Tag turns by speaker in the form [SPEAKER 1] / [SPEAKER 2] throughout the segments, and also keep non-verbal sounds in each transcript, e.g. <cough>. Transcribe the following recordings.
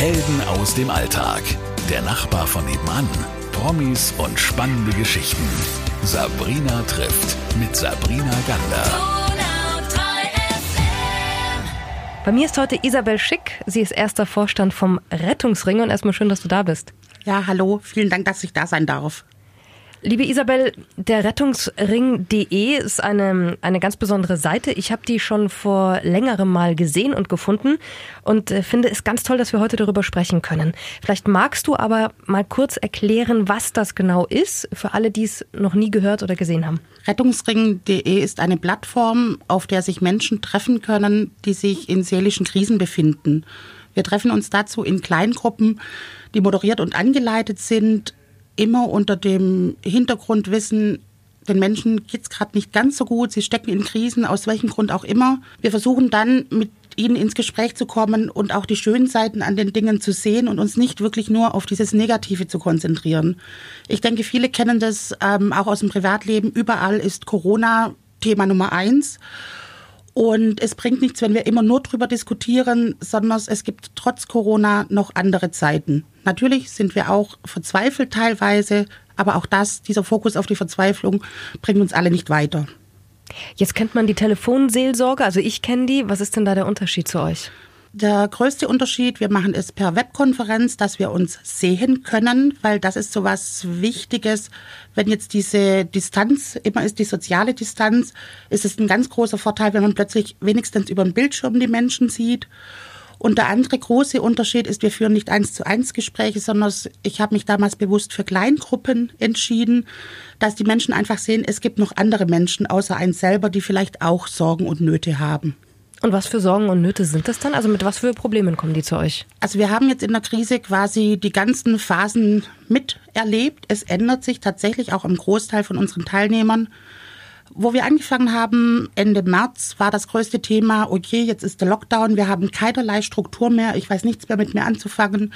[SPEAKER 1] Helden aus dem Alltag. Der Nachbar von nebenan. Promis und spannende Geschichten. Sabrina trifft mit Sabrina Gander.
[SPEAKER 2] Bei mir ist heute Isabel Schick. Sie ist erster Vorstand vom Rettungsring und erstmal schön, dass du da bist.
[SPEAKER 3] Ja, hallo. Vielen Dank, dass ich da sein darf.
[SPEAKER 2] Liebe Isabel, der Rettungsring.de ist eine, eine ganz besondere Seite. Ich habe die schon vor längerem mal gesehen und gefunden und äh, finde es ganz toll, dass wir heute darüber sprechen können. Vielleicht magst du aber mal kurz erklären, was das genau ist, für alle, die es noch nie gehört oder gesehen haben.
[SPEAKER 3] Rettungsring.de ist eine Plattform, auf der sich Menschen treffen können, die sich in seelischen Krisen befinden. Wir treffen uns dazu in Kleingruppen, die moderiert und angeleitet sind immer unter dem Hintergrundwissen, den Menschen geht es gerade nicht ganz so gut, sie stecken in Krisen, aus welchem Grund auch immer. Wir versuchen dann mit ihnen ins Gespräch zu kommen und auch die schönen Seiten an den Dingen zu sehen und uns nicht wirklich nur auf dieses Negative zu konzentrieren. Ich denke, viele kennen das ähm, auch aus dem Privatleben. Überall ist Corona Thema Nummer eins. Und es bringt nichts, wenn wir immer nur drüber diskutieren, sondern es gibt trotz Corona noch andere Zeiten. Natürlich sind wir auch verzweifelt teilweise, aber auch das, dieser Fokus auf die Verzweiflung, bringt uns alle nicht weiter.
[SPEAKER 2] Jetzt kennt man die Telefonseelsorge, also ich kenne die. Was ist denn da der Unterschied zu euch?
[SPEAKER 3] Der größte Unterschied, wir machen es per Webkonferenz, dass wir uns sehen können, weil das ist so was Wichtiges. Wenn jetzt diese Distanz immer ist, die soziale Distanz, ist es ein ganz großer Vorteil, wenn man plötzlich wenigstens über den Bildschirm die Menschen sieht. Und der andere große Unterschied ist, wir führen nicht eins zu eins Gespräche, sondern ich habe mich damals bewusst für Kleingruppen entschieden, dass die Menschen einfach sehen, es gibt noch andere Menschen außer eins selber, die vielleicht auch Sorgen und Nöte haben.
[SPEAKER 2] Und was für Sorgen und Nöte sind das dann? Also mit was für Problemen kommen die zu euch?
[SPEAKER 3] Also wir haben jetzt in der Krise quasi die ganzen Phasen miterlebt. Es ändert sich tatsächlich auch im Großteil von unseren Teilnehmern. Wo wir angefangen haben, Ende März, war das größte Thema, okay, jetzt ist der Lockdown, wir haben keinerlei Struktur mehr, ich weiß nichts mehr mit mir anzufangen.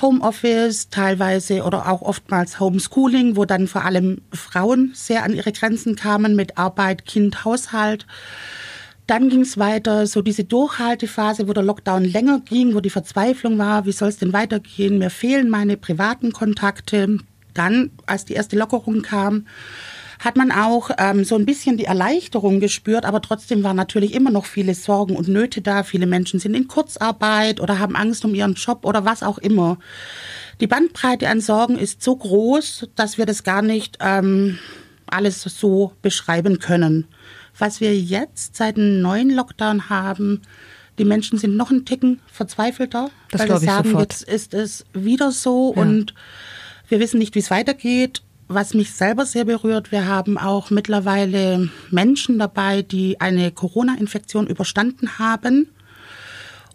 [SPEAKER 3] Homeoffice teilweise oder auch oftmals Homeschooling, wo dann vor allem Frauen sehr an ihre Grenzen kamen mit Arbeit, Kind, Haushalt. Dann ging es weiter, so diese Durchhaltephase, wo der Lockdown länger ging, wo die Verzweiflung war, wie soll es denn weitergehen? Mir fehlen meine privaten Kontakte. Dann, als die erste Lockerung kam, hat man auch ähm, so ein bisschen die Erleichterung gespürt, aber trotzdem waren natürlich immer noch viele Sorgen und Nöte da. Viele Menschen sind in Kurzarbeit oder haben Angst um ihren Job oder was auch immer. Die Bandbreite an Sorgen ist so groß, dass wir das gar nicht ähm, alles so beschreiben können. Was wir jetzt seit einem neuen Lockdown haben, die Menschen sind noch ein Ticken verzweifelter,
[SPEAKER 2] das
[SPEAKER 3] weil sie sagen,
[SPEAKER 2] sofort.
[SPEAKER 3] jetzt ist es wieder so
[SPEAKER 2] Ja.
[SPEAKER 3] und wir wissen nicht, wie es weitergeht. Was mich selber sehr berührt, wir haben auch mittlerweile Menschen dabei, die eine Corona-Infektion überstanden haben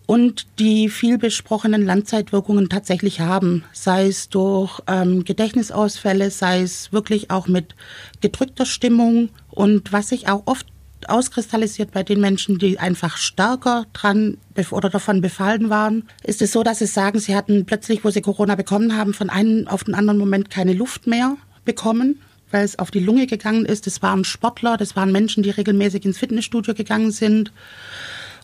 [SPEAKER 3] und die viel besprochenen Langzeitwirkungen tatsächlich haben, sei es durch ähm, Gedächtnisausfälle, sei es wirklich auch mit gedrückter Stimmung und was sich auch oft auskristallisiert bei den Menschen, die einfach stärker dran oder davon befallen waren, ist es so, dass sie sagen, sie hatten plötzlich, wo sie Corona bekommen haben, von einem auf den anderen Moment keine Luft mehr bekommen, weil es auf die Lunge gegangen ist. Das waren Sportler, das waren Menschen, die regelmäßig ins Fitnessstudio gegangen sind.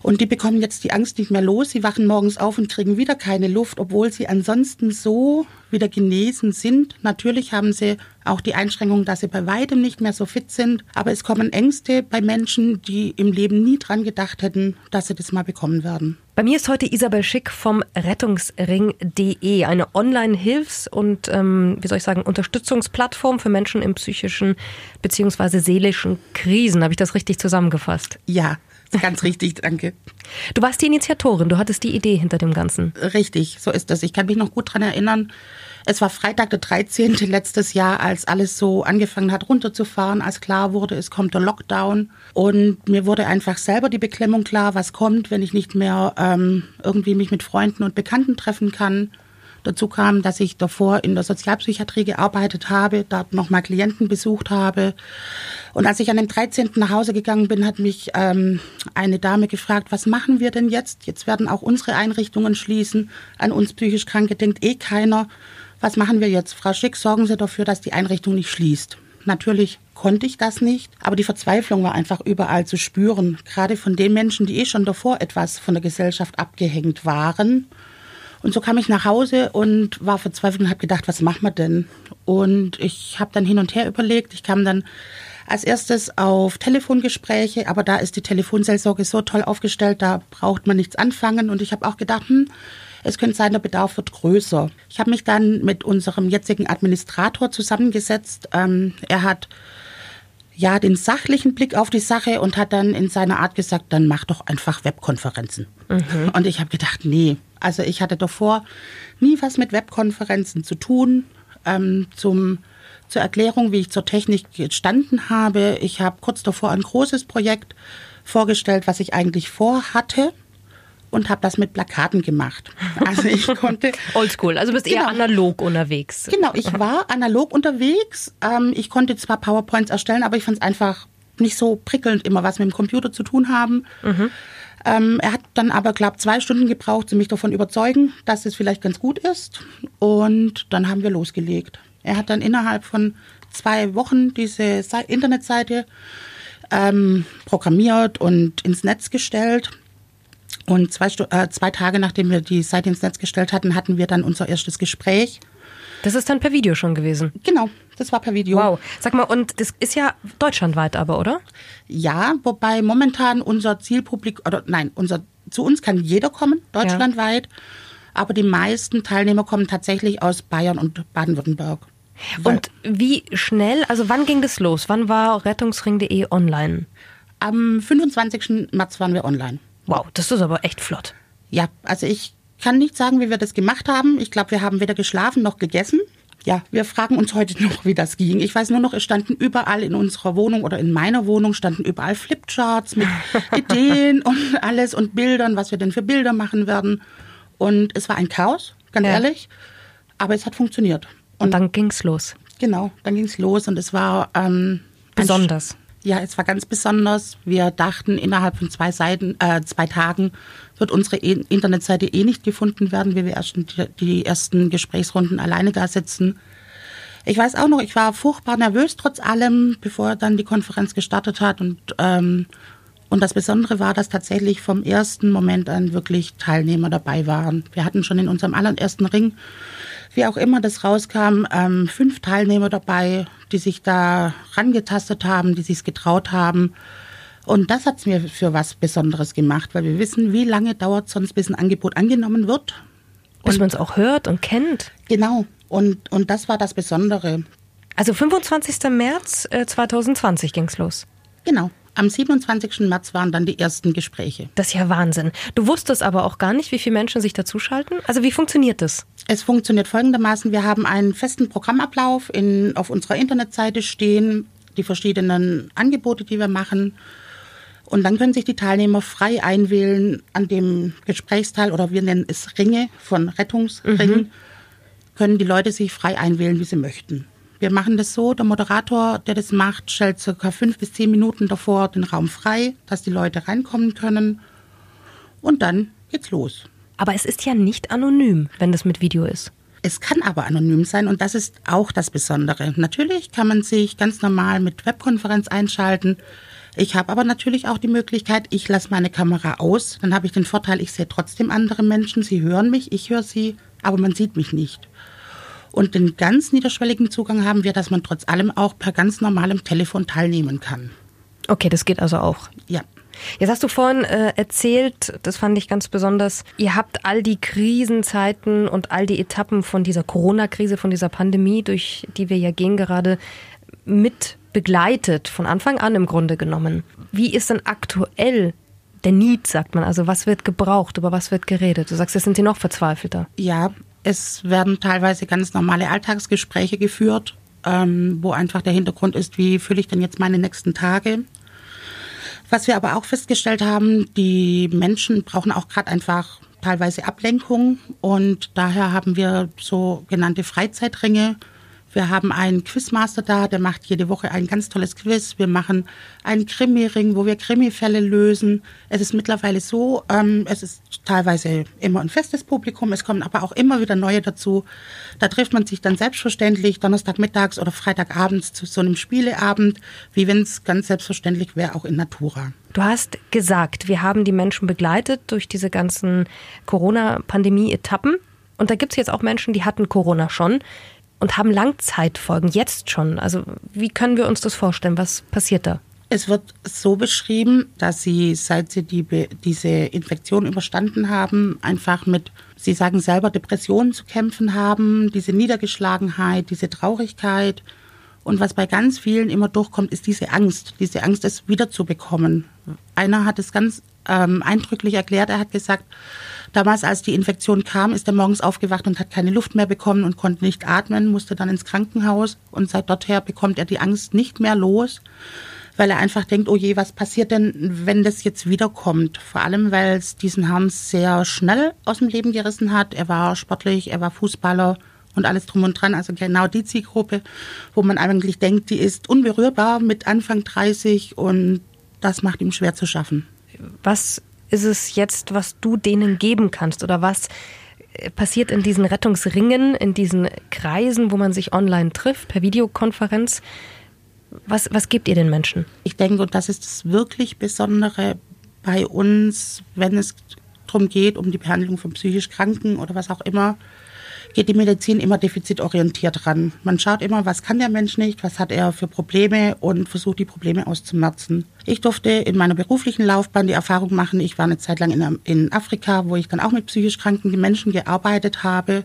[SPEAKER 3] Und die bekommen jetzt die Angst nicht mehr los. Sie wachen morgens auf und kriegen wieder keine Luft, obwohl sie ansonsten so wieder genesen sind. Natürlich haben sie auch die Einschränkung, dass sie bei weitem nicht mehr so fit sind. Aber es kommen Ängste bei Menschen, die im Leben nie dran gedacht hätten, dass sie das mal bekommen werden.
[SPEAKER 2] Bei mir ist heute Isabel Schick vom Rettungsring.de, eine Online-Hilfs- und, ähm, wie soll ich sagen, Unterstützungsplattform für Menschen in psychischen bzw. seelischen Krisen. Habe ich das richtig zusammengefasst?
[SPEAKER 3] Ja, <laughs> ganz richtig, danke.
[SPEAKER 2] Du warst die Initiatorin, du hattest die Idee hinter dem Ganzen.
[SPEAKER 3] Richtig, so ist das. Ich kann mich noch gut dran erinnern. Es war Freitag der 13. letztes Jahr, als alles so angefangen hat runterzufahren, als klar wurde, es kommt der Lockdown. Und mir wurde einfach selber die Beklemmung klar, was kommt, wenn ich nicht mehr ähm, irgendwie mich mit Freunden und Bekannten treffen kann. Dazu kam, dass ich davor in der Sozialpsychiatrie gearbeitet habe, dort nochmal Klienten besucht habe. Und als ich an dem 13. nach Hause gegangen bin, hat mich ähm, eine Dame gefragt, was machen wir denn jetzt? Jetzt werden auch unsere Einrichtungen schließen. An uns psychisch Kranke denkt eh keiner. Was machen wir jetzt? Frau Schick, sorgen Sie dafür, dass die Einrichtung nicht schließt. Natürlich konnte ich das nicht, aber die Verzweiflung war einfach überall zu spüren. Gerade von den Menschen, die eh schon davor etwas von der Gesellschaft abgehängt waren Und so kam ich nach Hause und war verzweifelt und habe gedacht, was machen wir denn? Und ich habe dann hin und her überlegt. Ich kam dann als erstes auf Telefongespräche, aber da ist die Telefonseelsorge so toll aufgestellt, da braucht man nichts anfangen. Und ich habe auch gedacht, hm, es könnte sein, der Bedarf wird größer. Ich habe mich dann mit unserem jetzigen Administrator zusammengesetzt. Ähm, er hat ja den sachlichen Blick auf die Sache und hat dann in seiner Art gesagt, dann mach doch einfach Webkonferenzen. Mhm. Und ich habe gedacht, nee, also ich hatte davor nie was mit Webkonferenzen zu tun. Ähm, zum zur Erklärung, wie ich zur Technik gestanden habe. Ich habe kurz davor ein großes Projekt vorgestellt, was ich eigentlich vorhatte und habe das mit Plakaten gemacht.
[SPEAKER 2] Also ich <laughs> konnte Oldschool, also bist genau, eher analog unterwegs.
[SPEAKER 3] Genau, ich war analog unterwegs. Ähm, ich konnte zwar PowerPoints erstellen, aber ich fand es einfach nicht so prickelnd, immer was mit dem Computer zu tun haben. Mhm. Ähm, er hat dann aber, glaube zwei Stunden gebraucht, zu mich davon überzeugen, dass es vielleicht ganz gut ist. Und dann haben wir losgelegt. Er hat dann innerhalb von zwei Wochen diese Internetseite ähm, programmiert und ins Netz gestellt. Und zwei, äh, zwei Tage nachdem wir die Seite ins Netz gestellt hatten, hatten wir dann unser erstes Gespräch.
[SPEAKER 2] Das ist dann per Video schon gewesen?
[SPEAKER 3] Genau, das war per Video.
[SPEAKER 2] Wow. Sag mal, und das ist ja deutschlandweit aber, oder?
[SPEAKER 3] Ja, wobei momentan unser Zielpublikum, oder nein, unser, zu uns kann jeder kommen, deutschlandweit. Ja. Aber die meisten Teilnehmer kommen tatsächlich aus Bayern und Baden-Württemberg.
[SPEAKER 2] Und wie schnell, also wann ging das los? Wann war rettungsring.de online?
[SPEAKER 3] Am 25. März waren wir online.
[SPEAKER 2] Wow, das ist aber echt flott.
[SPEAKER 3] Ja, also ich kann nicht sagen, wie wir das gemacht haben. Ich glaube, wir haben weder geschlafen noch gegessen. Ja, wir fragen uns heute <laughs> noch, wie das ging. Ich weiß nur noch, es standen überall in unserer Wohnung oder in meiner Wohnung standen überall Flipcharts mit <laughs> Ideen und alles und Bildern, was wir denn für Bilder machen werden. Und es war ein Chaos, ganz ja. ehrlich. Aber es hat funktioniert.
[SPEAKER 2] Und, und dann ging's los.
[SPEAKER 3] Genau, dann ging's los und es war ähm,
[SPEAKER 2] besonders.
[SPEAKER 3] Ja, es war ganz besonders. Wir dachten, innerhalb von zwei Seiten, äh, zwei Tagen wird unsere e Internetseite eh nicht gefunden werden, wie wir erst die, die ersten Gesprächsrunden alleine da sitzen. Ich weiß auch noch, ich war furchtbar nervös trotz allem, bevor dann die Konferenz gestartet hat. Und, ähm, und das Besondere war, dass tatsächlich vom ersten Moment an wirklich Teilnehmer dabei waren. Wir hatten schon in unserem allerersten Ring wie auch immer das rauskam, ähm, fünf Teilnehmer dabei, die sich da rangetastet haben, die sich getraut haben. Und das hat es mir für was Besonderes gemacht, weil wir wissen, wie lange dauert sonst, bis ein Angebot angenommen wird.
[SPEAKER 2] Bis man es auch hört und kennt.
[SPEAKER 3] Genau. Und, und das war das Besondere.
[SPEAKER 2] Also 25. März äh, 2020 es los.
[SPEAKER 3] Genau. Am 27. März waren dann die ersten Gespräche.
[SPEAKER 2] Das ist ja Wahnsinn. Du wusstest aber auch gar nicht, wie viele Menschen sich dazuschalten. Also wie funktioniert das?
[SPEAKER 3] Es funktioniert folgendermaßen. Wir haben einen festen Programmablauf in, auf unserer Internetseite stehen, die verschiedenen Angebote, die wir machen. Und dann können sich die Teilnehmer frei einwählen an dem Gesprächsteil oder wir nennen es Ringe von Rettungsringen, mhm. können die Leute sich frei einwählen, wie sie möchten. Wir machen das so, der Moderator, der das macht, stellt circa fünf bis zehn Minuten davor den Raum frei, dass die Leute reinkommen können. Und dann geht's los.
[SPEAKER 2] Aber es ist ja nicht anonym, wenn das mit Video ist.
[SPEAKER 3] Es kann aber anonym sein und das ist auch das Besondere. Natürlich kann man sich ganz normal mit Webkonferenz einschalten. Ich habe aber natürlich auch die Möglichkeit, ich lasse meine Kamera aus. Dann habe ich den Vorteil, ich sehe trotzdem andere Menschen. Sie hören mich, ich höre sie, aber man sieht mich nicht. Und den ganz niederschwelligen Zugang haben wir, dass man trotz allem auch per ganz normalem Telefon teilnehmen kann.
[SPEAKER 2] Okay, das geht also auch.
[SPEAKER 3] Ja.
[SPEAKER 2] Jetzt hast du vorhin äh, erzählt, das fand ich ganz besonders, ihr habt all die Krisenzeiten und all die Etappen von dieser Corona-Krise, von dieser Pandemie, durch die wir ja gehen gerade, mit begleitet, von Anfang an im Grunde genommen. Wie ist denn aktuell der Need, sagt man? Also was wird gebraucht, über was wird geredet? Du sagst, jetzt sind sie noch verzweifelter.
[SPEAKER 3] Ja, es werden teilweise ganz normale Alltagsgespräche geführt, ähm, wo einfach der Hintergrund ist, wie fühle ich denn jetzt meine nächsten Tage. Was wir aber auch festgestellt haben, die Menschen brauchen auch gerade einfach teilweise Ablenkung und daher haben wir sogenannte Freizeitringe wir haben einen Quizmaster da, der macht jede Woche ein ganz tolles Quiz. Wir machen einen Krimi-Ring, wo wir Krimi-Fälle lösen. Es ist mittlerweile so, ähm, es ist teilweise immer ein festes Publikum, es kommen aber auch immer wieder neue dazu. Da trifft man sich dann selbstverständlich Donnerstagmittags oder Freitagabends zu so einem Spieleabend, wie wenn es ganz selbstverständlich wäre, auch in Natura.
[SPEAKER 2] Du hast gesagt, wir haben die Menschen begleitet durch diese ganzen Corona-Pandemie-Etappen Und da gibt es jetzt auch Menschen, die hatten Corona schon und haben Langzeitfolgen jetzt schon. Also wie können wir uns das vorstellen? Was passiert da?
[SPEAKER 3] Es wird so beschrieben, dass sie, seit sie die, diese Infektion überstanden haben, einfach mit, sie sagen selber, Depressionen zu kämpfen haben, diese Niedergeschlagenheit, diese Traurigkeit. Und was bei ganz vielen immer durchkommt, ist diese Angst, diese Angst, es wiederzubekommen. Einer hat es ganz ähm, eindrücklich erklärt, er hat gesagt, damals, als die Infektion kam, ist er morgens aufgewacht und hat keine Luft mehr bekommen und konnte nicht atmen, musste dann ins Krankenhaus und seit dorther bekommt er die Angst nicht mehr los weil er einfach denkt, oh je, was passiert denn, wenn das jetzt wiederkommt? Vor allem, weil es diesen Herrn sehr schnell aus dem Leben gerissen hat. Er war sportlich, er war Fußballer und alles drum und dran. Also genau die Zielgruppe, wo man eigentlich denkt, die ist unberührbar mit Anfang 30 und das macht ihm schwer zu schaffen.
[SPEAKER 2] Was ist es jetzt, was du denen geben kannst oder was äh, passiert in diesen Rettungsringen, in diesen Kreisen, wo man sich online trifft, per Videokonferenz? Was, was gebt ihr den Menschen?
[SPEAKER 3] Ich denke, und das ist das wirklich Besondere bei uns, wenn es darum geht, um die Behandlung von psychisch Kranken oder was auch immer, geht die Medizin immer defizitorientiert ran. Man schaut immer, was kann der Mensch nicht, was hat er für Probleme und versucht die Probleme auszumerzen. Ich durfte in meiner beruflichen Laufbahn die Erfahrung machen, ich war eine Zeit lang in, in Afrika, wo ich dann auch mit psychisch kranken Menschen gearbeitet habe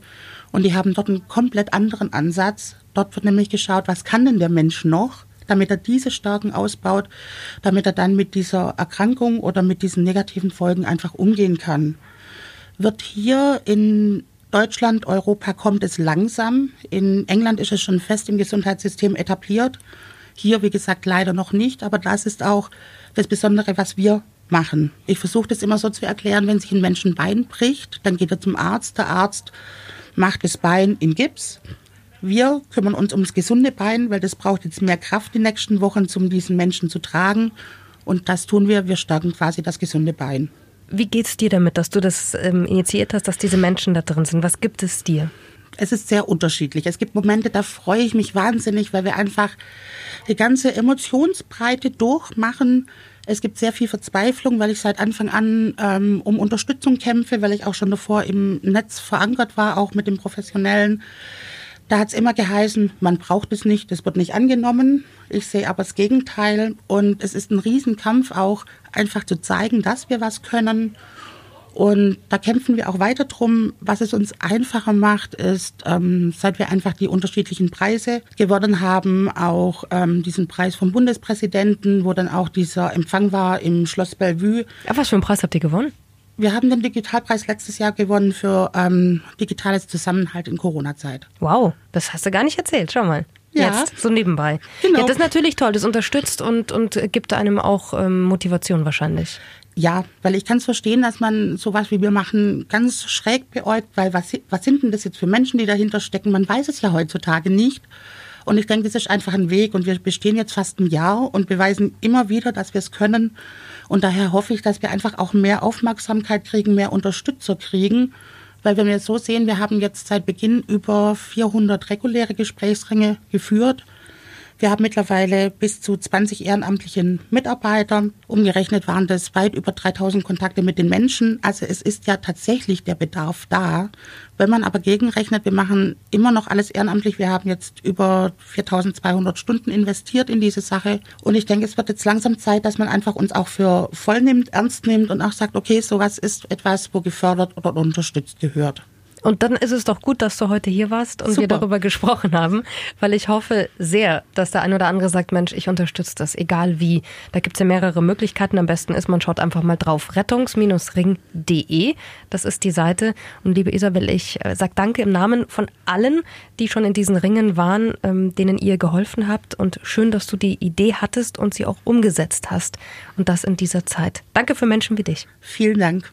[SPEAKER 3] und die haben dort einen komplett anderen Ansatz. Dort wird nämlich geschaut, was kann denn der Mensch noch damit er diese Stärken ausbaut, damit er dann mit dieser Erkrankung oder mit diesen negativen Folgen einfach umgehen kann. Wird hier in Deutschland, Europa kommt es langsam. In England ist es schon fest im Gesundheitssystem etabliert. Hier, wie gesagt, leider noch nicht. Aber das ist auch das Besondere, was wir machen. Ich versuche das immer so zu erklären, wenn sich ein Mensch ein Bein bricht, dann geht er zum Arzt. Der Arzt macht das Bein in Gips wir kümmern uns ums gesunde Bein, weil das braucht jetzt mehr Kraft die nächsten Wochen, um diesen Menschen zu tragen. Und das tun wir. Wir stärken quasi das gesunde Bein.
[SPEAKER 2] Wie geht's dir damit, dass du das ähm, initiiert hast, dass diese Menschen da drin sind? Was gibt es dir?
[SPEAKER 3] Es ist sehr unterschiedlich. Es gibt Momente, da freue ich mich wahnsinnig, weil wir einfach die ganze Emotionsbreite durchmachen. Es gibt sehr viel Verzweiflung, weil ich seit Anfang an ähm, um Unterstützung kämpfe, weil ich auch schon davor im Netz verankert war, auch mit dem professionellen da hat es immer geheißen, man braucht es nicht, das wird nicht angenommen. Ich sehe aber das Gegenteil. Und es ist ein Riesenkampf auch, einfach zu zeigen, dass wir was können. Und da kämpfen wir auch weiter drum. Was es uns einfacher macht, ist, ähm, seit wir einfach die unterschiedlichen Preise gewonnen haben, auch ähm, diesen Preis vom Bundespräsidenten, wo dann auch dieser Empfang war im Schloss Bellevue.
[SPEAKER 2] Ja, was für einen Preis habt ihr gewonnen?
[SPEAKER 3] Wir haben den Digitalpreis letztes Jahr gewonnen für ähm, digitales Zusammenhalt in Corona-Zeit.
[SPEAKER 2] Wow, das hast du gar nicht erzählt. Schau mal. Ja. Jetzt, so nebenbei. Genau. Ja, das ist natürlich toll. Das unterstützt und, und gibt einem auch ähm, Motivation wahrscheinlich.
[SPEAKER 3] Ja, weil ich kann es verstehen, dass man sowas wie wir machen ganz schräg beäugt, weil was, was sind denn das jetzt für Menschen, die dahinter stecken? Man weiß es ja heutzutage nicht. Und ich denke, das ist einfach ein Weg. Und wir bestehen jetzt fast ein Jahr und beweisen immer wieder, dass wir es können. Und daher hoffe ich, dass wir einfach auch mehr Aufmerksamkeit kriegen, mehr Unterstützer kriegen. Weil wenn wir so sehen, wir haben jetzt seit Beginn über 400 reguläre Gesprächsringe geführt. Wir haben mittlerweile bis zu 20 ehrenamtlichen Mitarbeiter. Umgerechnet waren das weit über 3000 Kontakte mit den Menschen. Also es ist ja tatsächlich der Bedarf da. Wenn man aber gegenrechnet, wir machen immer noch alles ehrenamtlich. Wir haben jetzt über 4200 Stunden investiert in diese Sache. Und ich denke, es wird jetzt langsam Zeit, dass man einfach uns auch für voll nimmt, ernst nimmt und auch sagt, okay, sowas ist etwas, wo gefördert oder unterstützt gehört.
[SPEAKER 2] Und dann ist es doch gut, dass du heute hier warst und Super. wir darüber gesprochen haben, weil ich hoffe sehr, dass der ein oder andere sagt, Mensch, ich unterstütze das, egal wie. Da gibt es ja mehrere Möglichkeiten. Am besten ist, man schaut einfach mal drauf. Rettungs-ring.de, das ist die Seite. Und liebe Isabel, ich äh, sage danke im Namen von allen, die schon in diesen Ringen waren, ähm, denen ihr geholfen habt. Und schön, dass du die Idee hattest und sie auch umgesetzt hast. Und das in dieser Zeit. Danke für Menschen wie dich.
[SPEAKER 3] Vielen Dank.